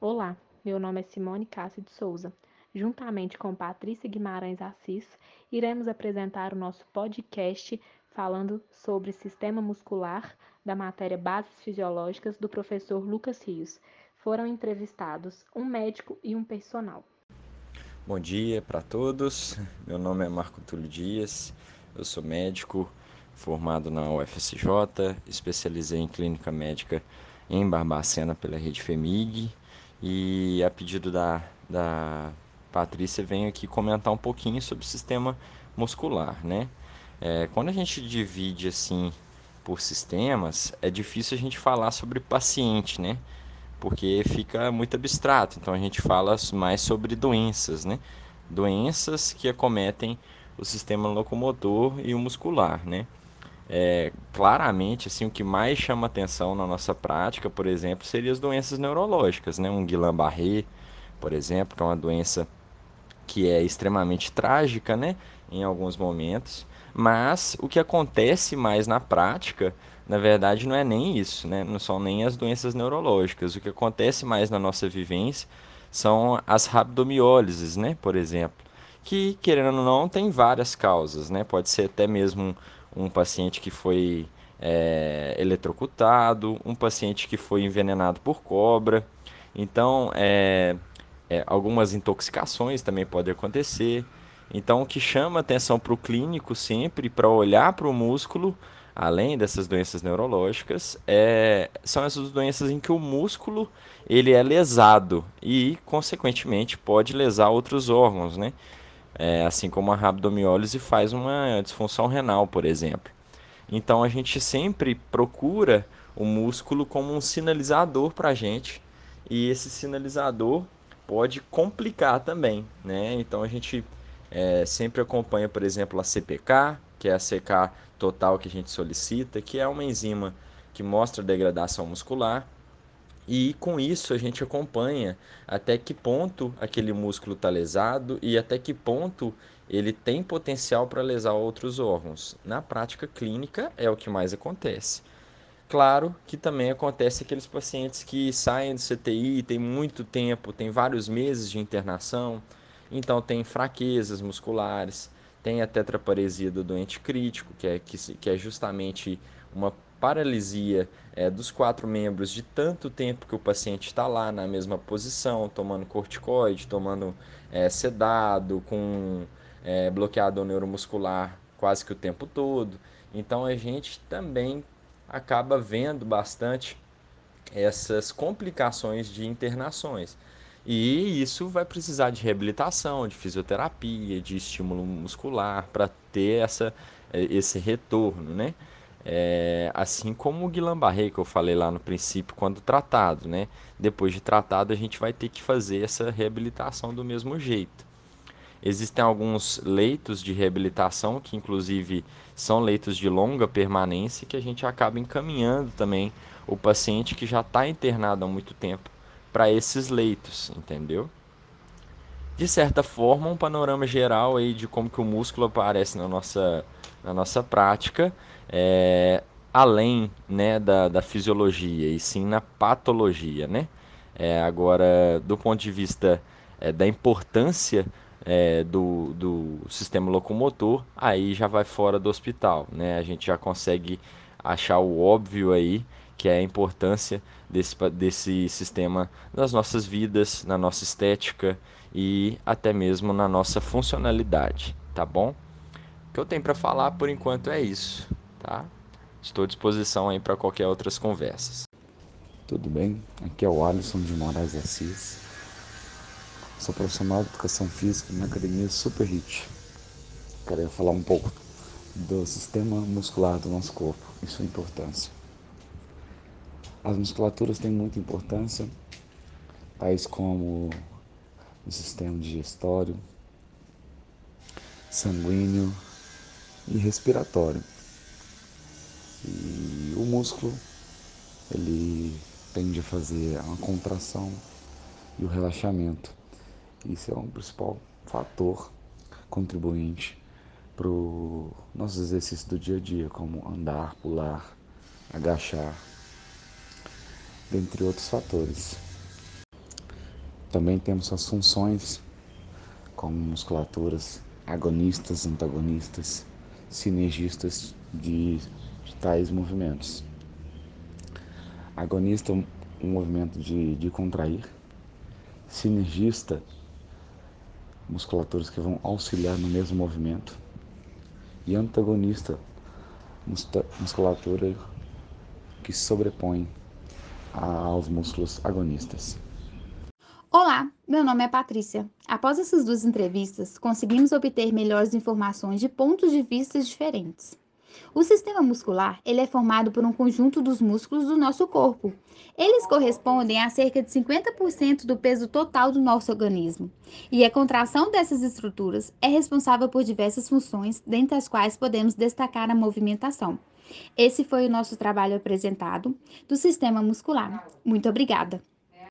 Olá, meu nome é Simone Cássia de Souza. Juntamente com Patrícia Guimarães Assis, iremos apresentar o nosso podcast falando sobre sistema muscular da matéria Bases Fisiológicas do professor Lucas Rios. Foram entrevistados um médico e um personal. Bom dia para todos. Meu nome é Marco Túlio Dias. Eu sou médico formado na UFSJ, especializei em clínica médica em Barbacena pela rede FEMIG e a pedido da, da Patrícia venho aqui comentar um pouquinho sobre o sistema muscular, né? É, quando a gente divide assim por sistemas, é difícil a gente falar sobre paciente, né? Porque fica muito abstrato. Então a gente fala mais sobre doenças, né? Doenças que acometem o sistema locomotor e o muscular, né? É, claramente, assim, o que mais chama atenção na nossa prática, por exemplo, seria as doenças neurológicas, né? Um Guillain-Barré, por exemplo, que é uma doença que é extremamente trágica, né? Em alguns momentos. Mas o que acontece mais na prática, na verdade, não é nem isso, né? Não são nem as doenças neurológicas. O que acontece mais na nossa vivência são as rabdomiólises, né? Por exemplo, que querendo ou não tem várias causas, né? Pode ser até mesmo um paciente que foi é, eletrocutado, um paciente que foi envenenado por cobra. Então, é, é, algumas intoxicações também podem acontecer. Então, o que chama atenção para o clínico sempre, para olhar para o músculo, além dessas doenças neurológicas, é, são essas doenças em que o músculo ele é lesado e, consequentemente, pode lesar outros órgãos, né? É, assim como a rabdomiólise faz uma disfunção renal, por exemplo. Então a gente sempre procura o músculo como um sinalizador para a gente e esse sinalizador pode complicar também, né? Então a gente é, sempre acompanha, por exemplo, a CPK, que é a CK total que a gente solicita, que é uma enzima que mostra degradação muscular e com isso a gente acompanha até que ponto aquele músculo está lesado e até que ponto ele tem potencial para lesar outros órgãos. Na prática clínica é o que mais acontece. Claro que também acontece aqueles pacientes que saem do CTI, tem muito tempo, tem vários meses de internação, então tem fraquezas musculares, tem a tetraparesia do doente crítico, que é, que, que é justamente uma paralisia é, dos quatro membros de tanto tempo que o paciente está lá na mesma posição, tomando corticoide, tomando é, sedado, com é, neuromuscular quase que o tempo todo. Então a gente também acaba vendo bastante essas complicações de internações. E isso vai precisar de reabilitação, de fisioterapia, de estímulo muscular para ter essa, esse retorno, né? É, assim como o Guillain-Barré que eu falei lá no princípio quando tratado, né? Depois de tratado a gente vai ter que fazer essa reabilitação do mesmo jeito. Existem alguns leitos de reabilitação que inclusive são leitos de longa permanência que a gente acaba encaminhando também o paciente que já está internado há muito tempo para esses leitos, entendeu? De certa forma, um panorama geral aí de como que o músculo aparece na nossa, na nossa prática é, além né, da, da fisiologia e sim na patologia. Né? É, agora, do ponto de vista é, da importância é, do, do sistema locomotor, aí já vai fora do hospital. Né? A gente já consegue achar o óbvio aí, que é a importância desse, desse sistema nas nossas vidas, na nossa estética e até mesmo na nossa funcionalidade, tá bom? O que eu tenho para falar por enquanto é isso tá? Estou à disposição aí para qualquer outras conversas. Tudo bem? Aqui é o Alisson de Moraes Assis. Sou profissional de educação física na academia Super Hit. Queria falar um pouco do sistema muscular do nosso corpo e sua importância. As musculaturas têm muita importância, tais como o sistema digestório, sanguíneo e respiratório. E o músculo, ele tende a fazer uma contração e o relaxamento. Isso é um principal fator contribuinte para o nosso exercício do dia a dia, como andar, pular, agachar, dentre outros fatores. Também temos as funções, como musculaturas agonistas, antagonistas, sinergistas de, de tais movimentos. Agonista, um movimento de, de contrair. Sinergista, musculaturas que vão auxiliar no mesmo movimento. E antagonista, musculatura que sobrepõe aos músculos agonistas. Olá, meu nome é Patrícia. Após essas duas entrevistas, conseguimos obter melhores informações de pontos de vista diferentes. O sistema muscular ele é formado por um conjunto dos músculos do nosso corpo. Eles correspondem a cerca de 50% do peso total do nosso organismo. E a contração dessas estruturas é responsável por diversas funções, dentre as quais podemos destacar a movimentação. Esse foi o nosso trabalho apresentado do sistema muscular. Muito obrigada!